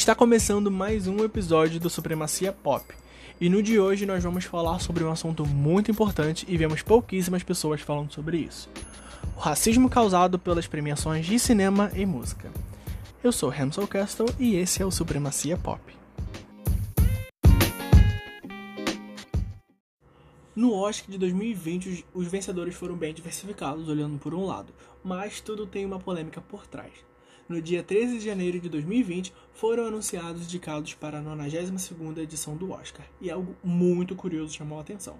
Está começando mais um episódio do Supremacia Pop. E no de hoje nós vamos falar sobre um assunto muito importante e vemos pouquíssimas pessoas falando sobre isso: o racismo causado pelas premiações de cinema e música. Eu sou Hamsel Castle e esse é o Supremacia Pop. No Oscar de 2020, os vencedores foram bem diversificados, olhando por um lado, mas tudo tem uma polêmica por trás no dia 13 de janeiro de 2020, foram anunciados indicados para a 92ª edição do Oscar, e algo muito curioso chamou a atenção.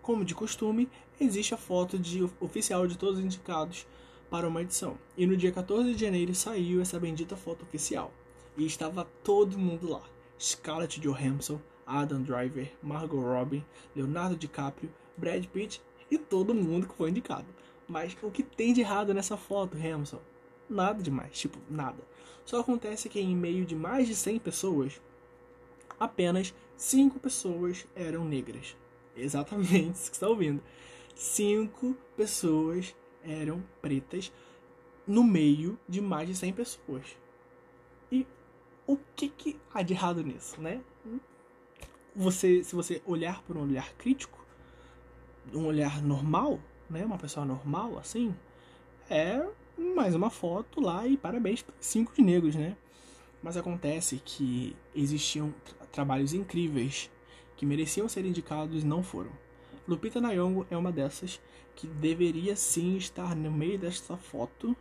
Como de costume, existe a foto de oficial de todos os indicados para uma edição, e no dia 14 de janeiro saiu essa bendita foto oficial, e estava todo mundo lá. Scarlett Johansson, Adam Driver, Margot Robbie, Leonardo DiCaprio, Brad Pitt e todo mundo que foi indicado. Mas o que tem de errado nessa foto, Hamilton? Nada demais, tipo, nada. Só acontece que em meio de mais de 100 pessoas, apenas 5 pessoas eram negras. Exatamente isso que está ouvindo. 5 pessoas eram pretas no meio de mais de 100 pessoas. E o que, que há de errado nisso, né? Você, se você olhar por um olhar crítico, um olhar normal, né, uma pessoa normal assim, é mais uma foto lá e parabéns para cinco negros, né? Mas acontece que existiam tra trabalhos incríveis que mereciam ser indicados e não foram. Lupita Nyong'o é uma dessas que deveria sim estar no meio desta foto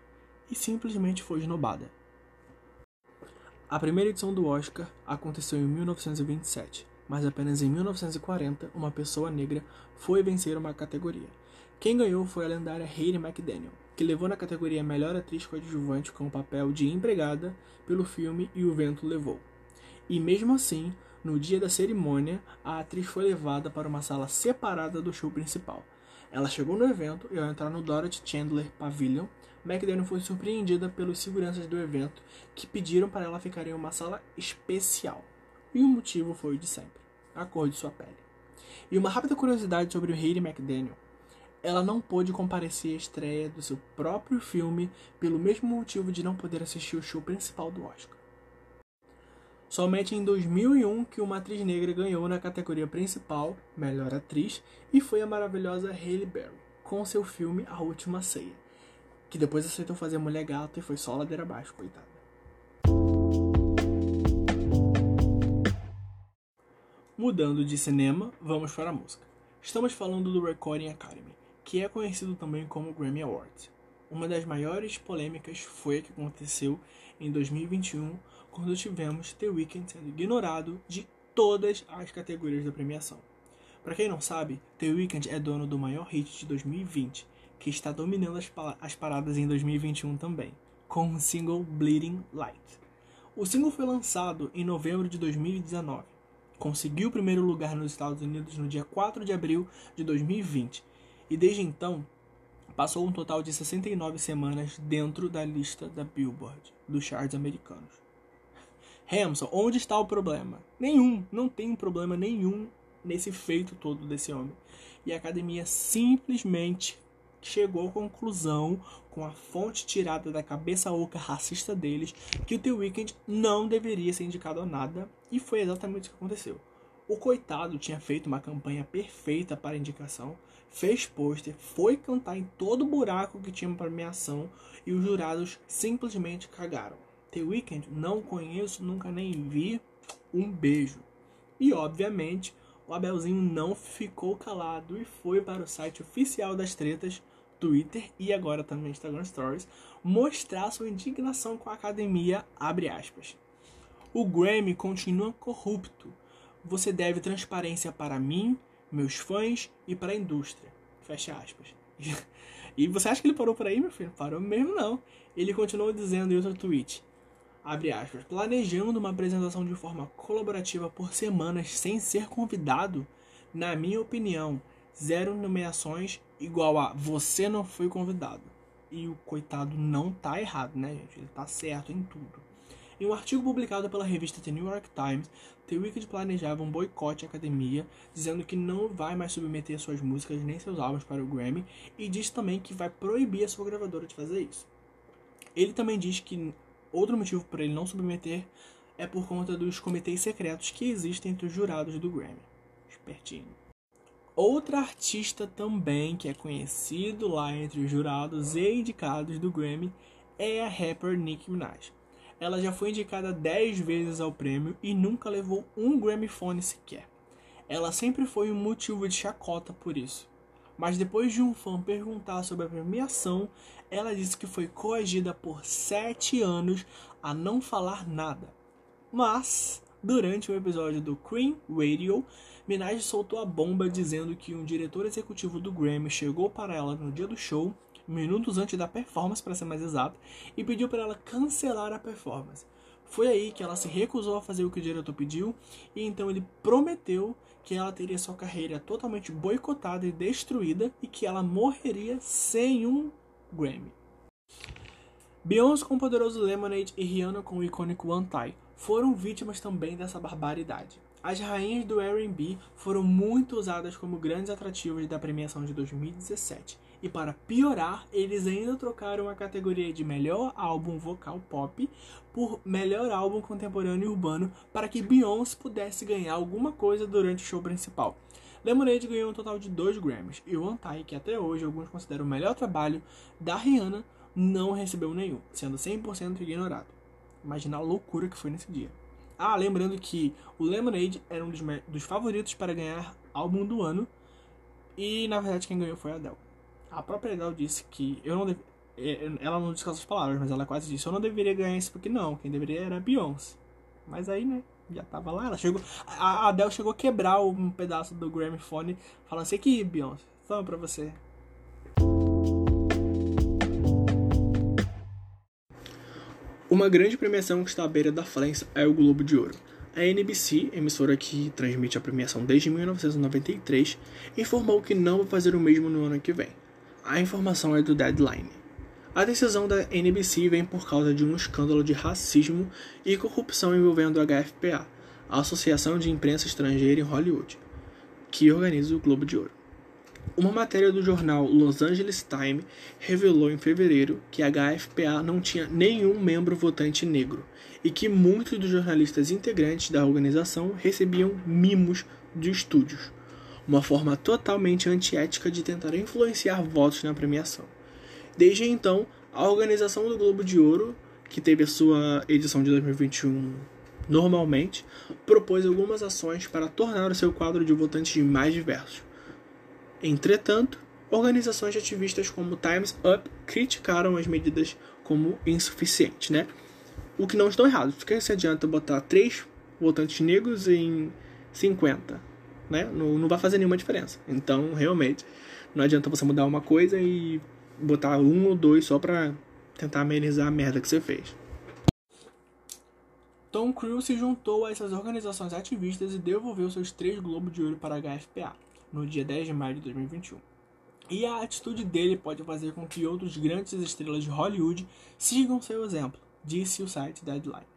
e simplesmente foi esnobada. A primeira edição do Oscar aconteceu em 1927, mas apenas em 1940 uma pessoa negra foi vencer uma categoria. Quem ganhou foi a lendária Hayley McDaniel, que levou na categoria Melhor Atriz Coadjuvante com o papel de empregada pelo filme E o Vento Levou. E mesmo assim, no dia da cerimônia, a atriz foi levada para uma sala separada do show principal. Ela chegou no evento e ao entrar no Dorothy Chandler Pavilion, McDaniel foi surpreendida pelos seguranças do evento que pediram para ela ficar em uma sala especial. E o motivo foi o de sempre, a cor de sua pele. E uma rápida curiosidade sobre o Hayley McDaniel ela não pôde comparecer à estreia do seu próprio filme pelo mesmo motivo de não poder assistir o show principal do Oscar. Somente em 2001 que uma atriz negra ganhou na categoria principal, Melhor Atriz, e foi a maravilhosa Halle Berry, com seu filme A Última Ceia, que depois aceitou fazer Mulher Gata e foi só ladeira abaixo, coitada. Mudando de cinema, vamos para a música. Estamos falando do Recording Academy, que é conhecido também como Grammy Awards. Uma das maiores polêmicas foi a que aconteceu em 2021, quando tivemos The Weeknd sendo ignorado de todas as categorias da premiação. Para quem não sabe, The Weeknd é dono do maior hit de 2020, que está dominando as, as paradas em 2021 também, com o single Bleeding Light. O single foi lançado em novembro de 2019. Conseguiu o primeiro lugar nos Estados Unidos no dia 4 de abril de 2020 e desde então passou um total de 69 semanas dentro da lista da Billboard, dos charts americanos. Hamilton, onde está o problema? Nenhum, não tem problema nenhum nesse feito todo desse homem. E a academia simplesmente chegou à conclusão, com a fonte tirada da cabeça oca racista deles, que o The Weeknd não deveria ser indicado a nada, e foi exatamente o que aconteceu. O coitado tinha feito uma campanha perfeita para indicação, fez pôster, foi cantar em todo buraco que tinha para premiação e os jurados simplesmente cagaram. The Weeknd não conheço, nunca nem vi. Um beijo. E obviamente, o Abelzinho não ficou calado e foi para o site oficial das tretas, Twitter e agora também Instagram Stories, mostrar sua indignação com a academia, abre aspas. O Grammy continua corrupto. Você deve transparência para mim, meus fãs e para a indústria. Fecha aspas. E você acha que ele parou por aí, meu filho? Parou mesmo não. Ele continuou dizendo em outro tweet, abre aspas, planejando uma apresentação de forma colaborativa por semanas sem ser convidado, na minha opinião, zero nomeações igual a você não foi convidado. E o coitado não tá errado, né, gente? Ele tá certo em tudo. Em um artigo publicado pela revista The New York Times, The Weeknd planejava um boicote à academia, dizendo que não vai mais submeter suas músicas nem seus álbuns para o Grammy e diz também que vai proibir a sua gravadora de fazer isso. Ele também diz que outro motivo para ele não submeter é por conta dos comitês secretos que existem entre os jurados do Grammy. Espertinho. Outra artista também que é conhecido lá entre os jurados e indicados do Grammy é a rapper Nicki Minaj. Ela já foi indicada 10 vezes ao prêmio e nunca levou um Grammy Phone sequer. Ela sempre foi um motivo de chacota por isso. Mas depois de um fã perguntar sobre a premiação, ela disse que foi coagida por 7 anos a não falar nada. Mas, durante o episódio do Cream Radio, Minaj soltou a bomba dizendo que um diretor executivo do Grammy chegou para ela no dia do show minutos antes da performance, para ser mais exato, e pediu para ela cancelar a performance. Foi aí que ela se recusou a fazer o que o diretor pediu, e então ele prometeu que ela teria sua carreira totalmente boicotada e destruída e que ela morreria sem um Grammy. Beyoncé com o poderoso Lemonade e Rihanna com o icônico One Tie foram vítimas também dessa barbaridade. As rainhas do R&B foram muito usadas como grandes atrativos da premiação de 2017 e para piorar, eles ainda trocaram a categoria de melhor álbum vocal pop por melhor álbum contemporâneo urbano para que Beyoncé pudesse ganhar alguma coisa durante o show principal. Lemonade ganhou um total de dois Grammys e o Antai, que até hoje alguns consideram o melhor trabalho da Rihanna, não recebeu nenhum, sendo 100% ignorado. Imagina a loucura que foi nesse dia. Ah, lembrando que o Lemonade era um dos, dos favoritos para ganhar álbum do ano e na verdade quem ganhou foi a Adele. A própria Adele disse que eu não deveria. É, ela não disse essas palavras, mas ela quase disse: Eu não deveria ganhar isso porque não, quem deveria era a Beyoncé. Mas aí, né, já tava lá. Ela chegou. A Adele chegou a quebrar um pedaço do Grammy Phone, falando assim: Aqui, Beyoncé, toma pra você. Uma grande premiação que está à beira da falência é o Globo de Ouro. A NBC, emissora que transmite a premiação desde 1993, informou que não vai fazer o mesmo no ano que vem. A informação é do Deadline. A decisão da NBC vem por causa de um escândalo de racismo e corrupção envolvendo a HFPA, a Associação de Imprensa Estrangeira em Hollywood, que organiza o Globo de Ouro. Uma matéria do jornal Los Angeles Times revelou em fevereiro que a HFPA não tinha nenhum membro votante negro e que muitos dos jornalistas integrantes da organização recebiam mimos de estúdios uma forma totalmente antiética de tentar influenciar votos na premiação. Desde então, a organização do Globo de Ouro, que teve a sua edição de 2021 normalmente, propôs algumas ações para tornar o seu quadro de votantes mais diverso. Entretanto, organizações ativistas como Times Up criticaram as medidas como insuficientes, né? O que não estão errados, porque se adianta botar três votantes negros em 50 né? Não, não vai fazer nenhuma diferença. Então, realmente, não adianta você mudar uma coisa e botar um ou dois só pra tentar amenizar a merda que você fez. Tom Cruise se juntou a essas organizações ativistas e devolveu seus três Globos de Ouro para a HFPA no dia 10 de maio de 2021. E a atitude dele pode fazer com que outros grandes estrelas de Hollywood sigam seu exemplo, disse o site Deadline.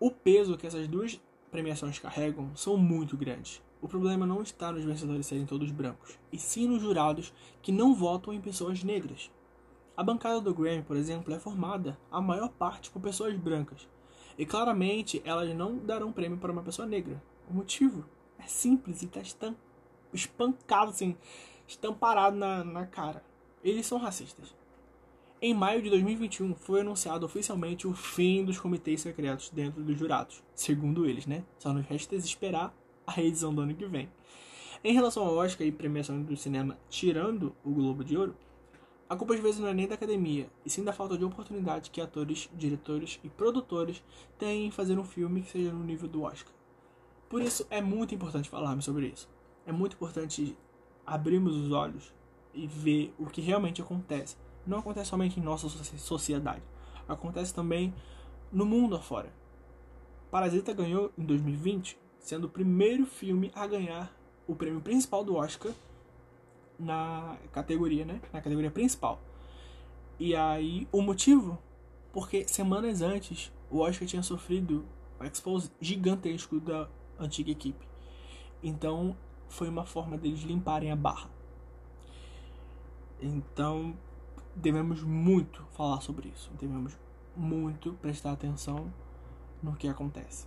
O peso que essas duas premiações carregam são muito grandes. O problema não está nos vencedores serem todos brancos, e sim nos jurados que não votam em pessoas negras. A bancada do Grammy, por exemplo, é formada, a maior parte, por pessoas brancas, e claramente elas não darão prêmio para uma pessoa negra. O motivo é simples e está espancado, assim, estamparado na, na cara. Eles são racistas. Em maio de 2021, foi anunciado oficialmente o fim dos comitês secretos dentro dos jurados, segundo eles, né? Só nos resta esperar a edição do ano que vem. Em relação ao Oscar e premiação do cinema, tirando o Globo de Ouro, a culpa às vezes não é nem da academia, e sim da falta de oportunidade que atores, diretores e produtores têm em fazer um filme que seja no nível do Oscar. Por isso é muito importante falarmos sobre isso. É muito importante abrirmos os olhos e ver o que realmente acontece. Não acontece somente em nossa sociedade, acontece também no mundo afora. Parasita ganhou em 2020 sendo o primeiro filme a ganhar o prêmio principal do Oscar na categoria, né? Na categoria principal. E aí, o motivo? Porque semanas antes, o Oscar tinha sofrido um expose gigantesco da antiga equipe. Então, foi uma forma deles limparem a barra. Então, devemos muito falar sobre isso. Devemos muito prestar atenção no que acontece.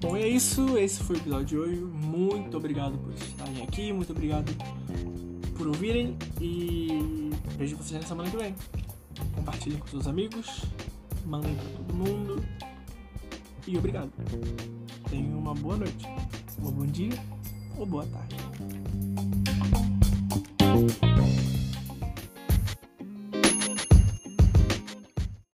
Bom, é isso. Esse foi o episódio de hoje. Muito obrigado por estarem aqui. Muito obrigado por ouvirem. E vejo vocês na semana que vem. Compartilhem com seus amigos. Mandem para todo mundo. E obrigado. Tenham uma boa noite, um bom dia ou boa tarde.